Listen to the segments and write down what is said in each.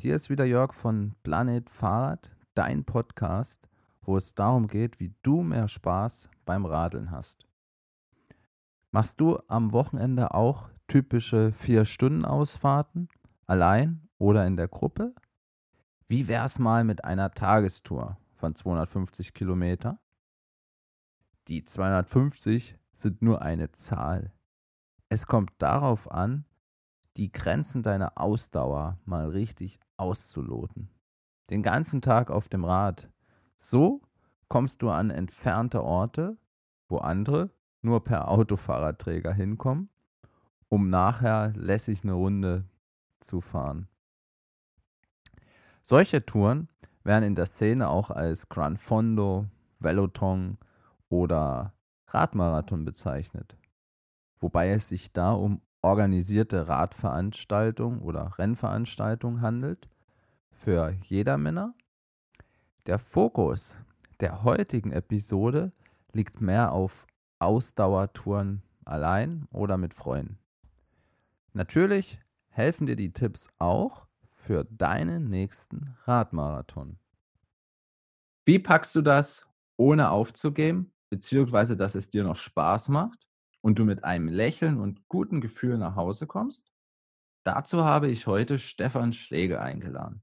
hier ist wieder Jörg von Planet Fahrrad, dein Podcast, wo es darum geht, wie du mehr Spaß beim Radeln hast. Machst du am Wochenende auch typische 4-Stunden-Ausfahrten, allein oder in der Gruppe? Wie wär's mal mit einer Tagestour von 250 Kilometer? Die 250 sind nur eine Zahl. Es kommt darauf an, die Grenzen deiner Ausdauer mal richtig auszuloten. Den ganzen Tag auf dem Rad. So kommst du an entfernte Orte, wo andere nur per Autofahrradträger hinkommen, um nachher lässig eine Runde zu fahren. Solche Touren werden in der Szene auch als Gran Fondo, Veloton oder Radmarathon bezeichnet, wobei es sich da um organisierte Radveranstaltung oder Rennveranstaltung handelt für Jedermänner. Der Fokus der heutigen Episode liegt mehr auf Ausdauertouren allein oder mit Freunden. Natürlich helfen dir die Tipps auch für deinen nächsten Radmarathon. Wie packst du das, ohne aufzugeben, beziehungsweise dass es dir noch Spaß macht? Und du mit einem Lächeln und gutem Gefühl nach Hause kommst? Dazu habe ich heute Stefan Schlegel eingeladen.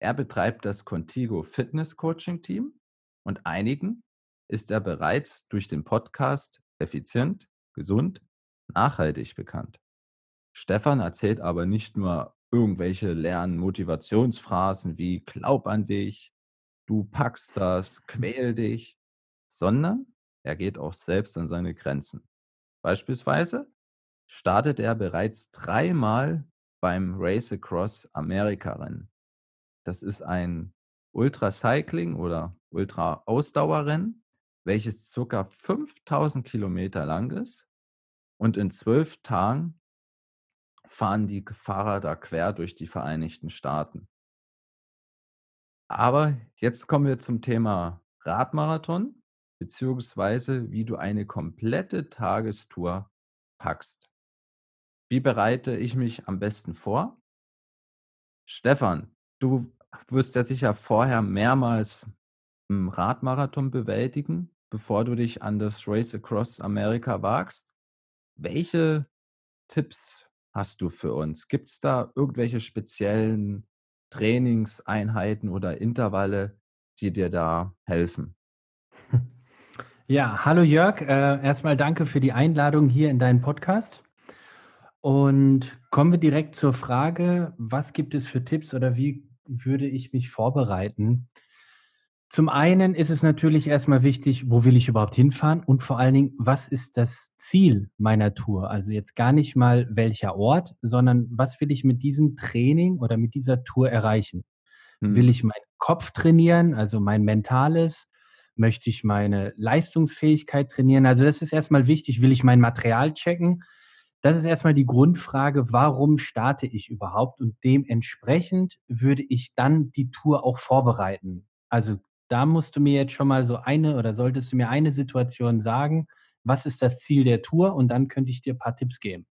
Er betreibt das Contigo Fitness Coaching Team und einigen ist er bereits durch den Podcast effizient, gesund, nachhaltig bekannt. Stefan erzählt aber nicht nur irgendwelche leeren Motivationsphrasen wie glaub an dich, du packst das, quäl dich, sondern er geht auch selbst an seine Grenzen. Beispielsweise startet er bereits dreimal beim Race Across America Rennen. Das ist ein Ultra-Cycling oder Ultra-Ausdauerrennen, welches ca. 5000 Kilometer lang ist. Und in zwölf Tagen fahren die Fahrer da quer durch die Vereinigten Staaten. Aber jetzt kommen wir zum Thema Radmarathon beziehungsweise wie du eine komplette Tagestour packst. Wie bereite ich mich am besten vor? Stefan, du wirst ja sicher vorher mehrmals einen Radmarathon bewältigen, bevor du dich an das Race Across America wagst. Welche Tipps hast du für uns? Gibt es da irgendwelche speziellen Trainingseinheiten oder Intervalle, die dir da helfen? Ja, hallo Jörg. Äh, erstmal danke für die Einladung hier in deinen Podcast. Und kommen wir direkt zur Frage, was gibt es für Tipps oder wie würde ich mich vorbereiten? Zum einen ist es natürlich erstmal wichtig, wo will ich überhaupt hinfahren und vor allen Dingen, was ist das Ziel meiner Tour? Also jetzt gar nicht mal welcher Ort, sondern was will ich mit diesem Training oder mit dieser Tour erreichen? Hm. Will ich meinen Kopf trainieren, also mein mentales? Möchte ich meine Leistungsfähigkeit trainieren? Also das ist erstmal wichtig. Will ich mein Material checken? Das ist erstmal die Grundfrage, warum starte ich überhaupt? Und dementsprechend würde ich dann die Tour auch vorbereiten. Also da musst du mir jetzt schon mal so eine oder solltest du mir eine Situation sagen, was ist das Ziel der Tour? Und dann könnte ich dir ein paar Tipps geben.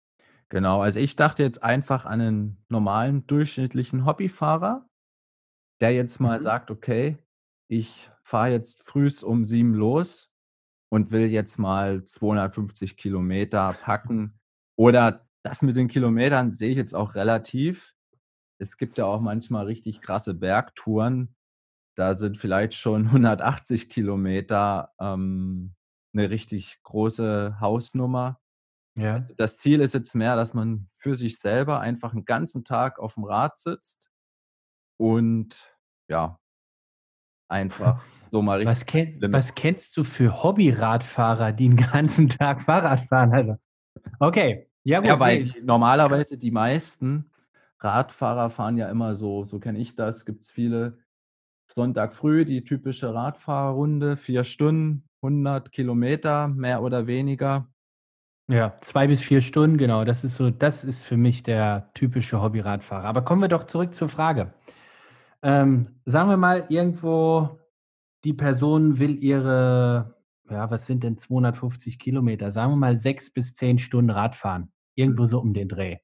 Genau, also ich dachte jetzt einfach an einen normalen, durchschnittlichen Hobbyfahrer, der jetzt mal mhm. sagt, okay, ich fahre jetzt frühs um sieben los und will jetzt mal 250 Kilometer packen. Oder das mit den Kilometern sehe ich jetzt auch relativ. Es gibt ja auch manchmal richtig krasse Bergtouren. Da sind vielleicht schon 180 Kilometer ähm, eine richtig große Hausnummer. Ja. Also das Ziel ist jetzt mehr, dass man für sich selber einfach einen ganzen Tag auf dem Rad sitzt und ja, einfach so mal richtig. Was, kenn, was kennst du für Hobby-Radfahrer, die den ganzen Tag Fahrrad fahren? Also, okay. Ja, gut. Ja, weil nee. normalerweise die meisten Radfahrer fahren ja immer so, so kenne ich das, gibt es viele. Sonntag früh die typische Radfahrerrunde, vier Stunden, 100 Kilometer, mehr oder weniger. Ja, zwei bis vier Stunden, genau. Das ist so, das ist für mich der typische Hobby-Radfahrer. Aber kommen wir doch zurück zur Frage. Ähm, sagen wir mal, irgendwo die Person will ihre, ja, was sind denn 250 Kilometer? Sagen wir mal sechs bis zehn Stunden Radfahren. Irgendwo mhm. so um den Dreh.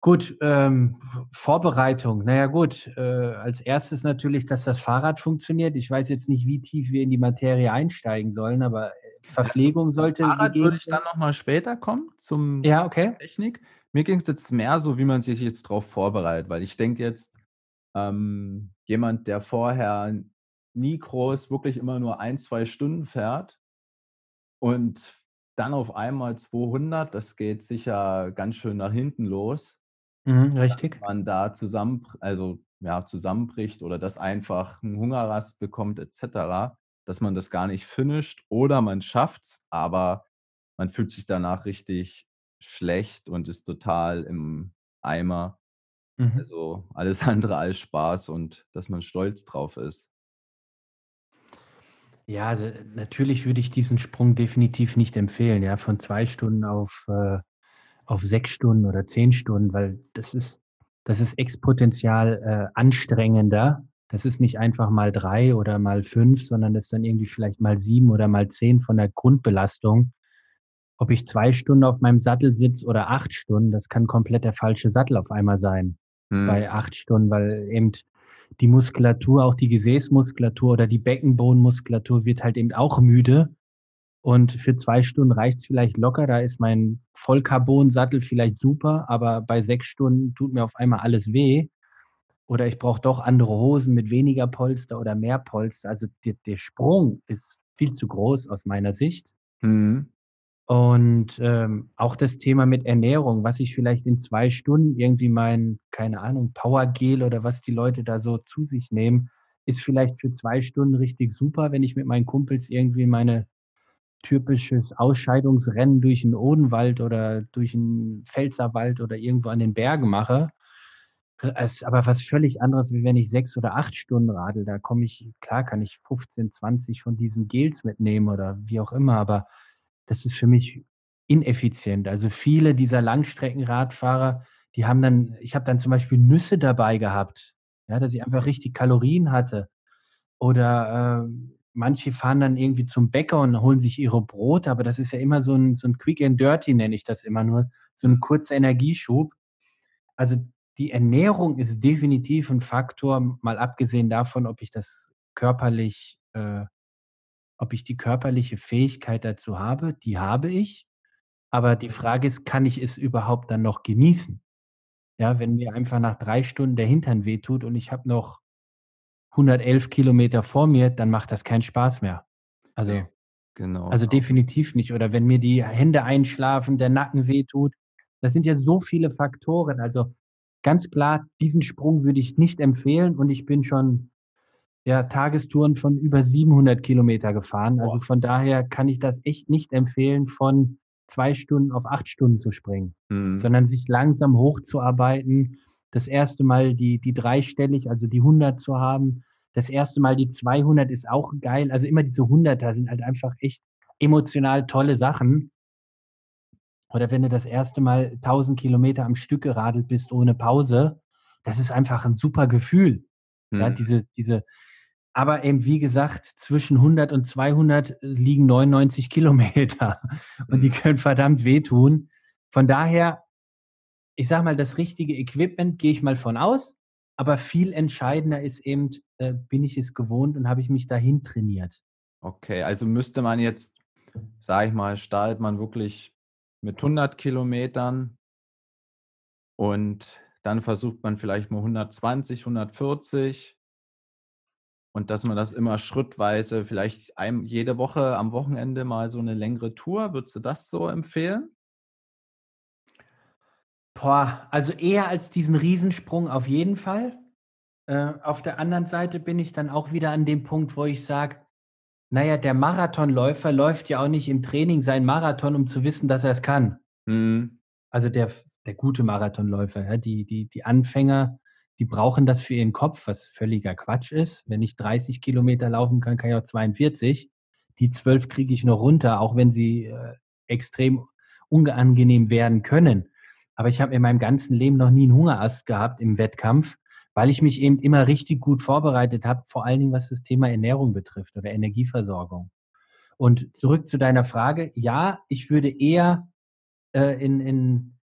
Gut, ähm, Vorbereitung. Naja gut, äh, als erstes natürlich, dass das Fahrrad funktioniert. Ich weiß jetzt nicht, wie tief wir in die Materie einsteigen sollen, aber äh, Verpflegung sollte Fahrrad gegeben würde ich dann noch mal später kommen zum Ja, okay. Technik. Mir ging es jetzt mehr so, wie man sich jetzt drauf vorbereitet, weil ich denke jetzt, ähm, jemand, der vorher nie groß wirklich immer nur ein 2 Stunden fährt und dann auf einmal 200, das geht sicher ganz schön nach hinten los. Mhm, Dass richtig. man da zusammenbr also, ja, zusammenbricht oder dass einfach 'n Hungerrast bekommt et cetera, dass man das gar nicht finisht oder man schafft's, aber man fühlt sich danach richtig schlecht und ist total im Eimer. Mhm. Also, alles andere als Spaß und dass man stolz drauf ist. Ja, also, natürlich würde ich diesen Sprung definitiv nicht empfehlen, ja, von 2 Stunden auf, äh auf 6 Stunden oder 10 Stunden, weil das ist das ist exponentiell, äh, anstrengender. Das ist nicht einfach mal 3 oder mal 5, sondern das ist dann irgendwie vielleicht mal 7 oder mal 10 von der Grundbelastung. Ob ich 2 Stunden auf meinem Sattel sitze oder 8 Stunden, das kann komplett der falsche Sattel auf einmal sein Mhm. bei 8 Stunden, weil eben die Muskulatur, auch die Gesäßmuskulatur oder die Beckenbodenmuskulatur wird halt eben auch müde. Und für 2 Stunden reicht's vielleicht locker. Da ist mein Vollcarbon-Sattel vielleicht super, aber bei 6 Stunden tut mir auf einmal alles weh. Oder ich brauche doch andere Hosen mit weniger Polster oder mehr Polster. Also, der der Sprung ist viel zu groß aus meiner Sicht. Mhm. Und, ähm, auch das Thema mit Ernährung, was ich vielleicht in 2 Stunden irgendwie mein, keine Ahnung, Powergel oder was die Leute da so zu sich nehmen, ist vielleicht für 2 Stunden richtig super, wenn ich mit meinen Kumpels irgendwie meine typisches Ausscheidungsrennen durch 'n Odenwald oder durch 'n Pfälzerwald oder irgendwo an den Bergen mache. Äh, es aber was völlig anderes, wie wenn ich 6 oder 8 Stunden radel. Da komme ich klar kann ich 15, 20 von diesen Gels mitnehmen oder wie auch immer, aber das ist für mich ineffizient. Also, viele dieser Langstreckenradfahrer, die haben dann ich habe dann zum Beispiel Nüsse dabei gehabt, ja, dass ich einfach richtig Kalorien hatte. Oder, ähm, manche fahren dann irgendwie zum Bäcker und holen sich ihre Brote, aber das ist ja immer so 'n so 'n Quick and Dirty, nenne ich das immer nur, so 'n kurzer Energieschub. Also, die Ernährung ist definitiv 'n Faktor, mal abgesehen davon, ob ich das körperlich äh, ob ich die körperliche Fähigkeit dazu habe, die habe ich. Aber die Frage ist, kann ich es überhaupt dann noch genießen? Ja, wenn mir einfach nach 3 Stunden der Hintern wehtut und ich habe noch 111 Kilometer vor mir, dann macht das keinen Spaß mehr. Also genau, also, genau. definitiv nicht. Oder wenn mir die Hände einschlafen, der Nacken wehtut. Das sind ja so viele Faktoren. Also, ganz klar, diesen Sprung würde ich nicht empfehlen und ich bin schon, ja, Tagestouren von über 700 Kilometer gefahren. Boah. Also, von daher kann ich das echt nicht empfehlen, von 2 Stunden auf 8 Stunden zu springen, Mhm. sondern sich langsam hochzuarbeiten. Das 1. Mal die die dreistellig, also die 100 zu haben. Das 1. Mal die 200 ist auch geil. Also, immer diese Hunderter sind halt einfach echt emotional tolle Sachen. Oder wenn du das 1. Mal 1.000 Kilometer am Stück geradelt bist ohne Pause, das ist einfach 'n super Gefühl. Ja, Mhm. diese diese aber eben wie gesagt, zwischen 100 und 200 liegen 99 Kilometer und die Mhm. können verdammt wehtun. Von daher, ich sage mal, das richtige Equipment gehe ich mal von aus, aber viel entscheidender ist eben, äh, bin ich es gewohnt und habe ich mich dahin trainiert? Okay, also, müsste man jetzt, sage ich mal startet man wirklich mit 100 Kilometern und dann versucht man vielleicht mal 120, 140 und dass man das immer schrittweise vielleicht ein jede Woche am Wochenende mal so 'ne längere Tour. Würdest du das so empfehlen? Boah, also, eher als diesen Riesensprung auf jeden Fall. Äh, auf der anderen Seite bin ich dann auch wieder an dem Punkt, wo ich sage: „Na ja, der Marathonläufer läuft ja auch nicht im Training seinen Marathon, um zu wissen, dass er's kann.“ Mhm. Also, der der gute Marathonläufer, ja, die die die Anfänger, die brauchen das für ihren Kopf, was völliger Quatsch ist. Wenn ich 30 Kilometer laufen kann, kann ich auch 42. Die 12 kriege ich noch runter, auch wenn sie, äh, extrem unangenehm werden können. Aber ich habe in meinem ganzen Leben noch nie 'n Hungerast gehabt im Wettkampf, weil ich mich eben immer richtig gut vorbereitet habe, vor allen Dingen, was das Thema Ernährung betrifft oder Energieversorgung. Und zurück zu deiner Frage: Ja, ich würde eher, äh, in in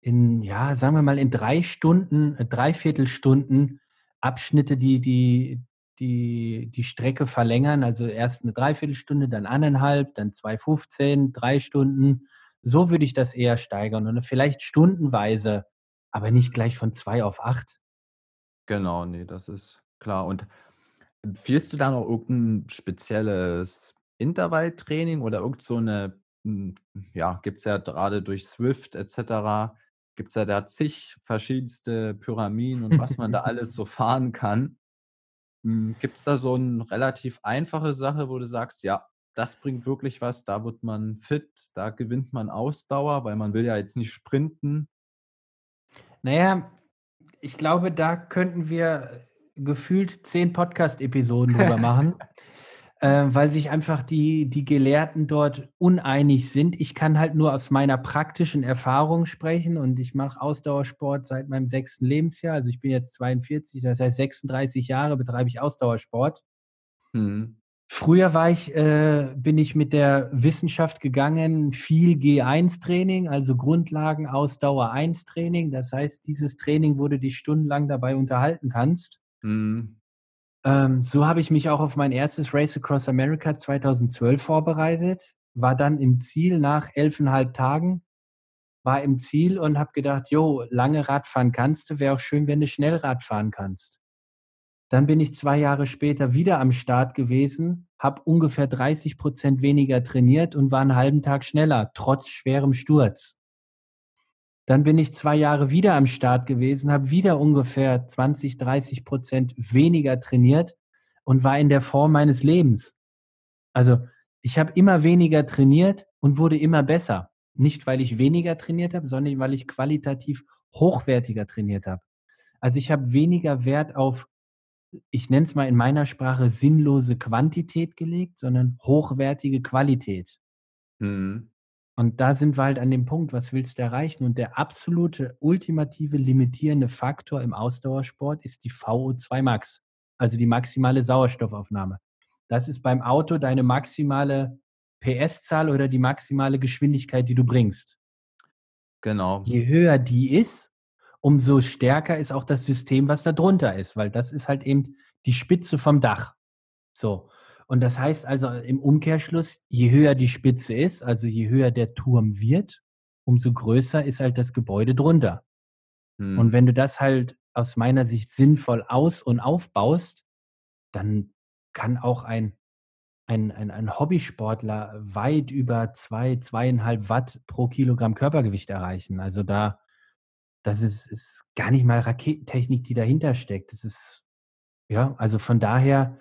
in, ja, sagen wir mal, in drei Stunden, äh, Dreiviertelstunden Abschnitte, die, die, die, die Strecke verlängern. Also erst eine Dreiviertelstunde, dann eineinhalb, dann 2,15, drei Stunden. So würde ich das eher steigern und vielleicht stundenweise, aber nicht gleich von zwei auf acht. Genau, nee, das ist klar. Und empfiehlst du da noch irgendein spezielles Intervalltraining oder irgend so eine, hm, ja, gibt es ja gerade durch Swift et cetera, gibt's ja da zig verschiedenste Pyramiden und was man da alles so fahren kann. Hm, Gibt es da so eine relativ einfache Sache, wo du sagst: „Ja, das bringt wirklich was, da wird man fit, da gewinnt man Ausdauer“, weil man will ja jetzt nicht sprinten. Naja, ich glaube, da könnten wir gefühlt zehn Podcast-Episoden drüber machen, äh, weil sich einfach die, die Gelehrten dort uneinig sind. Ich kann halt nur aus meiner praktischen Erfahrung sprechen und ich mache Ausdauersport seit meinem sechsten Lebensjahr. Also ich bin jetzt 42, das heißt 36 Jahre betreibe ich Ausdauersport. Mhm. Früher war ich, äh, bin ich mit der Wissenschaft gegangen, viel G1-Training, also Grundlagen Ausdauer 1-Training. Das heißt, dieses Training, wo du dich stundenlang dabei unterhalten kannst. Mhm. Ähm, so habe ich mich auch auf mein erstes Race Across America 2012 vorbereitet, war dann im Ziel nach elfeinhalb Tagen, war im Ziel und habe gedacht, jo, lange Radfahren kannst du, wäre auch schön, wenn du schnell Radfahren kannst. Dann bin ich zwei Jahre später wieder am Start gewesen, habe ungefähr 30 Prozent weniger trainiert und war einen halben Tag schneller, trotz schwerem Sturz. Dann bin ich zwei Jahre wieder am Start gewesen, habe wieder ungefähr 20, 30 Prozent weniger trainiert und war in der Form meines Lebens. Also ich habe immer weniger trainiert und wurde immer besser. Nicht, weil ich weniger trainiert habe, sondern weil ich qualitativ hochwertiger trainiert habe. Also ich habe weniger Wert auf ich nenne es mal in meiner Sprache sinnlose Quantität gelegt, sondern hochwertige Qualität. Mhm. Und da sind wir halt an dem Punkt, was willst du erreichen? Und der absolute, ultimative, limitierende Faktor im Ausdauersport ist die VO2 Max, also die maximale Sauerstoffaufnahme. Das ist beim Auto deine maximale PS-Zahl oder die maximale Geschwindigkeit, die du bringst. Genau. Je höher die ist, umso stärker ist auch das System, was da drunter ist, weil das ist halt eben die Spitze vom Dach. So. Und das heißt also im Umkehrschluss, je höher die Spitze ist, also je höher der Turm wird, umso größer ist halt das Gebäude drunter. Hm. Und wenn du das halt aus meiner Sicht sinnvoll aus- und aufbaust, dann kann auch ein, ein, ein, ein Hobbysportler weit über zwei, zweieinhalb Watt pro Kilogramm Körpergewicht erreichen. Also da, das ist, ist gar nicht mal Raketentechnik, die dahinter steckt. Das ist, ja, also von daher,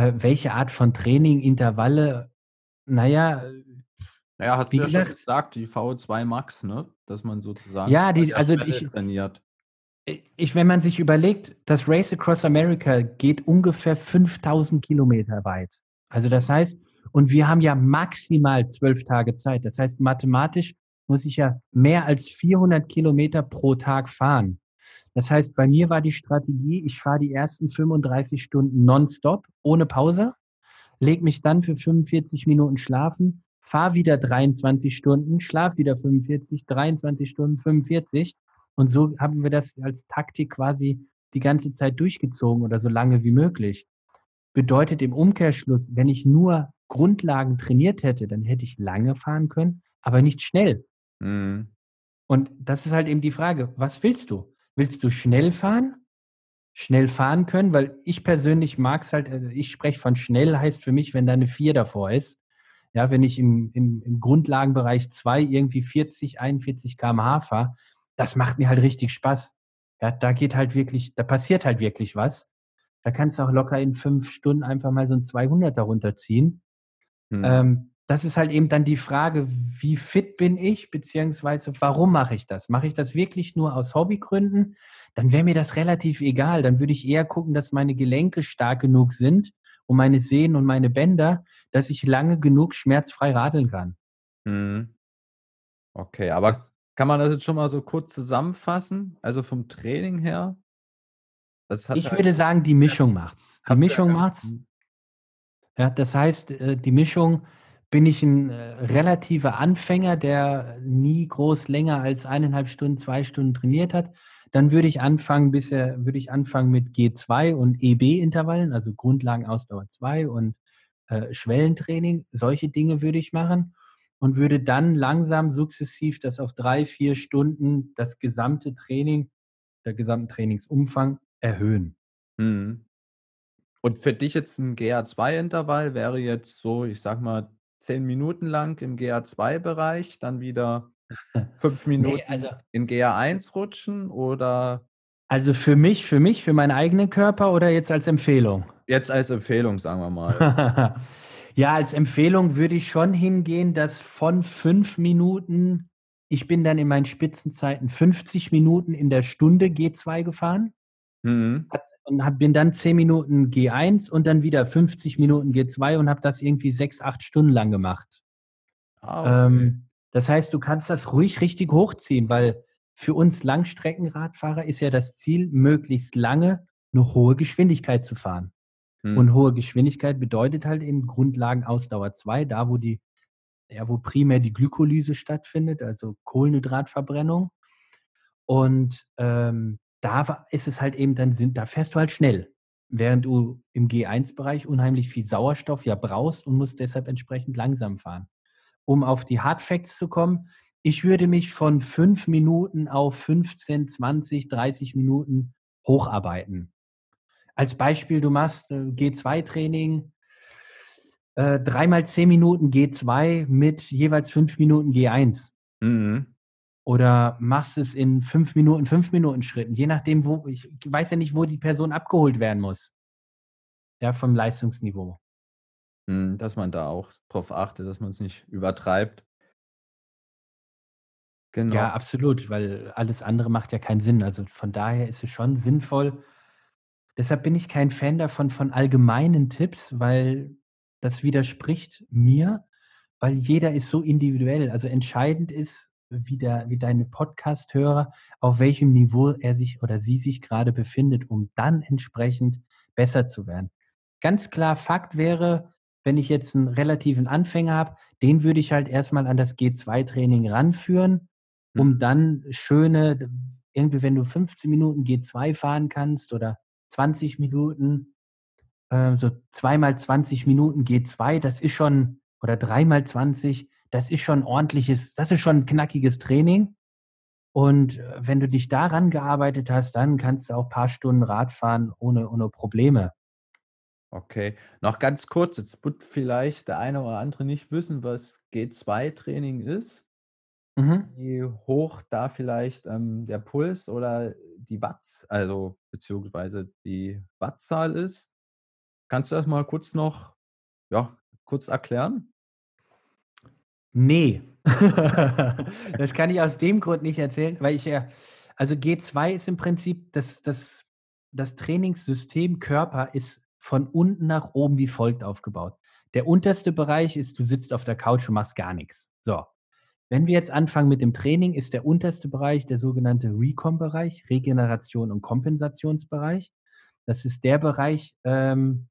äh, welche Art von Training, Intervalle, naja. Naja, hast du ja gesagt, schon gesagt, die VO2 Max, ne? Dass man sozusagen ja, die, also ich, trainiert. Ich, wenn man sich überlegt, das Race Across America geht ungefähr 5000 Kilometer weit. Also das heißt, und wir haben ja maximal zwölf Tage Zeit. Das heißt, mathematisch muss ich ja mehr als 400 Kilometer pro Tag fahren. Das heißt, bei mir war die Strategie, ich fahre die ersten 35 Stunden nonstop, ohne Pause, lege mich dann für 45 Minuten schlafen, fahre wieder 23 Stunden, schlaf wieder 45, 23 Stunden, 45. Und so haben wir das als Taktik quasi die ganze Zeit durchgezogen oder so lange wie möglich. Bedeutet im Umkehrschluss, wenn ich nur Grundlagen trainiert hätte, dann hätte ich lange fahren können, aber nicht schnell. Mhm. Und das ist halt eben die Frage, was willst du? Willst du schnell fahren? Schnell fahren können? Weil ich persönlich mag es halt, also ich spreche von schnell, heißt für mich, wenn da eine 4 davor ist. Ja, wenn ich im, im, im Grundlagenbereich 2 irgendwie 40, 41 km/h fahre, das macht mir halt richtig Spaß. Ja, da geht halt wirklich, da passiert halt wirklich was. Da kannst du auch locker in fünf Stunden einfach mal so ein 200er runterziehen. Mhm. Ähm, das ist halt eben dann die Frage, wie fit bin ich, beziehungsweise warum mache ich das? Mache ich das wirklich nur aus Hobbygründen? Dann wäre mir das relativ egal. Dann würde ich eher gucken, dass meine Gelenke stark genug sind und meine Sehnen und meine Bänder, dass ich lange genug schmerzfrei radeln kann. Mhm. Okay, aber kann man das jetzt schon mal so kurz zusammenfassen? Also vom Training her? ich würde sagen, die Mischung macht's. Die Mischung macht's. Mhm. Ja, das heißt, äh, die Mischung bin ich ein äh, relativer Anfänger, der nie groß länger als eineinhalb Stunden, zwei Stunden trainiert hat, dann würde ich anfangen, bisher würde ich anfangen mit G2 und EB-Intervallen, also Grundlagenausdauer 2 und äh, Schwellentraining. Solche Dinge würde ich machen und würde dann langsam sukzessiv das auf drei, vier Stunden das gesamte Training, der gesamte Trainingsumfang erhöhen. Mhm. Und für dich jetzt ein GA2-Intervall wäre jetzt so, ich sag mal, zehn Minuten lang im GA2-Bereich, dann wieder fünf Minuten nee, also, in GA1 rutschen oder? Also für mich, für mich, für meinen eigenen Körper oder jetzt als Empfehlung? Jetzt als Empfehlung, sagen wir mal. ja, als Empfehlung würde ich schon hingehen, dass von fünf Minuten, ich bin dann in meinen Spitzenzeiten 50 Minuten in der Stunde G2 gefahren. Mhm. Und hab, bin dann 10 Minuten G1 und dann wieder 50 Minuten G2 und habe das irgendwie sechs, acht Stunden lang gemacht. Ah, okay. ähm, das heißt, du kannst das ruhig richtig hochziehen, weil für uns Langstreckenradfahrer ist ja das Ziel, möglichst lange eine hohe Geschwindigkeit zu fahren. Hm. Und hohe Geschwindigkeit bedeutet halt eben Grundlagenausdauer 2, da wo die, ja, wo primär die Glykolyse stattfindet, also Kohlenhydratverbrennung. Und ähm, da ist es halt eben dann, sind, da fährst du halt schnell, während du im G1-Bereich unheimlich viel Sauerstoff ja brauchst und musst deshalb entsprechend langsam fahren. Um auf die Hard Facts zu kommen, ich würde mich von fünf Minuten auf 15, 20, 30 Minuten hocharbeiten. Als Beispiel, du machst äh, G2-Training, äh, dreimal zehn Minuten G2 mit jeweils fünf Minuten G1. Mhm. Oder machst es in fünf Minuten, fünf Minuten Schritten, je nachdem, wo, ich weiß ja nicht, wo die Person abgeholt werden muss. Ja, vom Leistungsniveau. Mhm, dass man da auch drauf achtet, dass man es nicht übertreibt. Genau. Ja, absolut, weil alles andere macht ja keinen Sinn. Also von daher ist es schon sinnvoll. Deshalb bin ich kein Fan davon von allgemeinen Tipps, weil das widerspricht mir, weil jeder ist so individuell. Also entscheidend ist, wie, der, wie deine Podcast-Hörer, auf welchem Niveau er sich oder sie sich gerade befindet, um dann entsprechend besser zu werden. Ganz klar, Fakt wäre, wenn ich jetzt einen relativen Anfänger habe, den würde ich halt erstmal an das G2-Training ranführen, um mhm. dann schöne, irgendwie, wenn du 15 Minuten G2 fahren kannst oder 20 Minuten, äh, so zweimal 20 Minuten G2, das ist schon, oder dreimal 20, das ist schon ordentliches, das ist schon ein knackiges Training. Und äh, wenn du dich daran gearbeitet hast, dann kannst du auch ein paar Stunden Rad fahren ohne, ohne Probleme. Okay, noch ganz kurz, jetzt wird vielleicht der eine oder andere nicht wissen, was G2-Training ist. Mhm. Wie hoch da vielleicht ähm, der Puls oder die Watts, also beziehungsweise die Wattzahl ist. Kannst du das mal kurz noch, ja, kurz erklären? Nee. das kann ich aus dem Grund nicht erzählen, weil ich ja, also G2 ist im Prinzip das, das, das Trainingssystem Körper ist von unten nach oben wie folgt aufgebaut. Der unterste Bereich ist, du sitzt auf der Couch und machst gar nichts. So. Wenn wir jetzt anfangen mit dem Training, ist der unterste Bereich der sogenannte Recom-Bereich, Regeneration und Kompensationsbereich. Das ist der Bereich, ähm,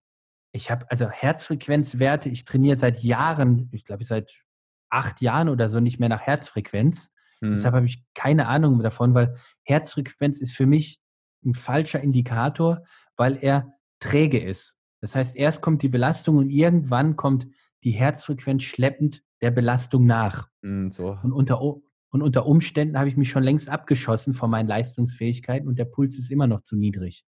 ich habe also Herzfrequenzwerte, ich trainiere seit Jahren, ich glaube seit acht Jahren oder so nicht mehr nach Herzfrequenz. Mhm. Deshalb habe ich keine Ahnung davon, weil Herzfrequenz ist für mich ein falscher Indikator, weil er träge ist. Das heißt, erst kommt die Belastung und irgendwann kommt die Herzfrequenz schleppend der Belastung nach. Mm, so. und, unter, und unter Umständen habe ich mich schon längst abgeschossen von meinen Leistungsfähigkeiten und der Puls ist immer noch zu niedrig.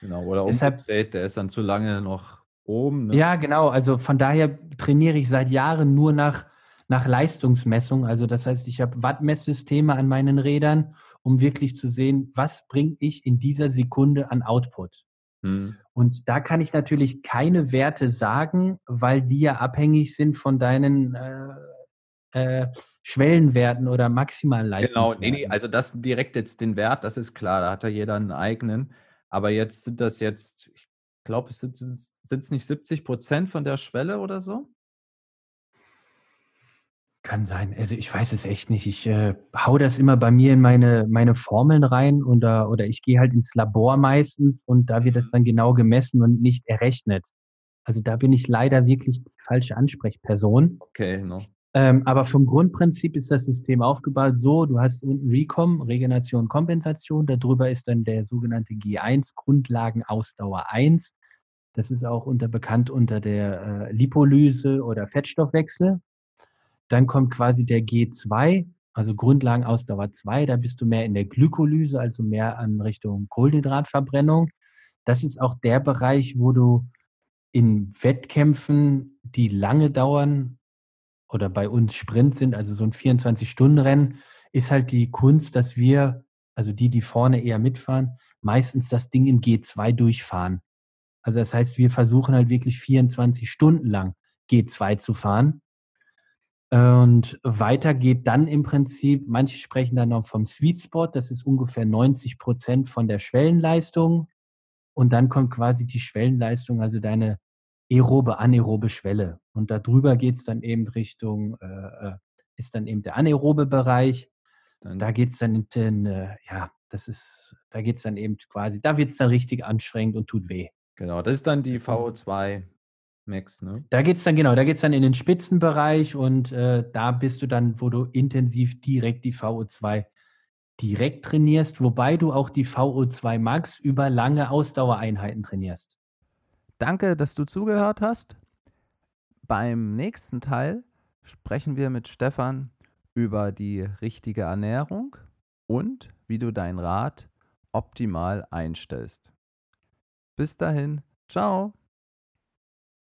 Genau, oder Deshalb, der ist dann zu lange noch oben. Ne? Ja, genau. Also von daher trainiere ich seit Jahren nur nach, nach Leistungsmessung. Also das heißt, ich habe Wattmesssysteme an meinen Rädern, um wirklich zu sehen, was bringe ich in dieser Sekunde an Output. Mhm. Und da kann ich natürlich keine Werte sagen, weil die ja abhängig sind von deinen äh, äh, Schwellenwerten oder maximalen Leistungswerten. Genau, nee, nee, also das direkt jetzt den Wert, das ist klar, da hat ja jeder einen eigenen. Aber jetzt sind das jetzt, ich glaube, es sind es nicht 70 Prozent von der Schwelle oder so? Kann sein. Also ich weiß es echt nicht. Ich äh, hau das immer bei mir in meine, meine Formeln rein oder, oder ich gehe halt ins Labor meistens und da wird das mhm. dann genau gemessen und nicht errechnet. Also da bin ich leider wirklich die falsche Ansprechperson. Okay, no. Ähm, aber vom Grundprinzip ist das System aufgebaut so, du hast unten Recom, Regeneration, Kompensation, darüber ist dann der sogenannte G1, Grundlagenausdauer 1. Das ist auch unter, bekannt unter der äh, Lipolyse oder Fettstoffwechsel. Dann kommt quasi der G2, also Grundlagenausdauer 2, da bist du mehr in der Glykolyse, also mehr an Richtung Kohlenhydratverbrennung. Das ist auch der Bereich, wo du in Wettkämpfen, die lange dauern, oder bei uns Sprint sind, also so ein 24-Stunden-Rennen, ist halt die Kunst, dass wir, also die, die vorne eher mitfahren, meistens das Ding im G2 durchfahren. Also das heißt, wir versuchen halt wirklich 24 Stunden lang G2 zu fahren. Und weiter geht dann im Prinzip, manche sprechen dann noch vom Sweet Spot, das ist ungefähr 90 Prozent von der Schwellenleistung. Und dann kommt quasi die Schwellenleistung, also deine aerobe, anaerobe Schwelle. Und darüber geht es dann eben Richtung, äh, äh, ist dann eben der anaerobe Bereich. Dann da geht es dann in den, äh, ja, das ist, da geht es dann eben quasi, da wird es dann richtig anstrengend und tut weh. Genau, das ist dann die VO2 Max, ne? Da geht es dann, genau, da geht es dann in den Spitzenbereich und äh, da bist du dann, wo du intensiv direkt die VO2 direkt trainierst, wobei du auch die VO2 Max über lange Ausdauereinheiten trainierst. Danke, dass du zugehört hast. Beim nächsten Teil sprechen wir mit Stefan über die richtige Ernährung und wie du dein Rad optimal einstellst. Bis dahin, ciao.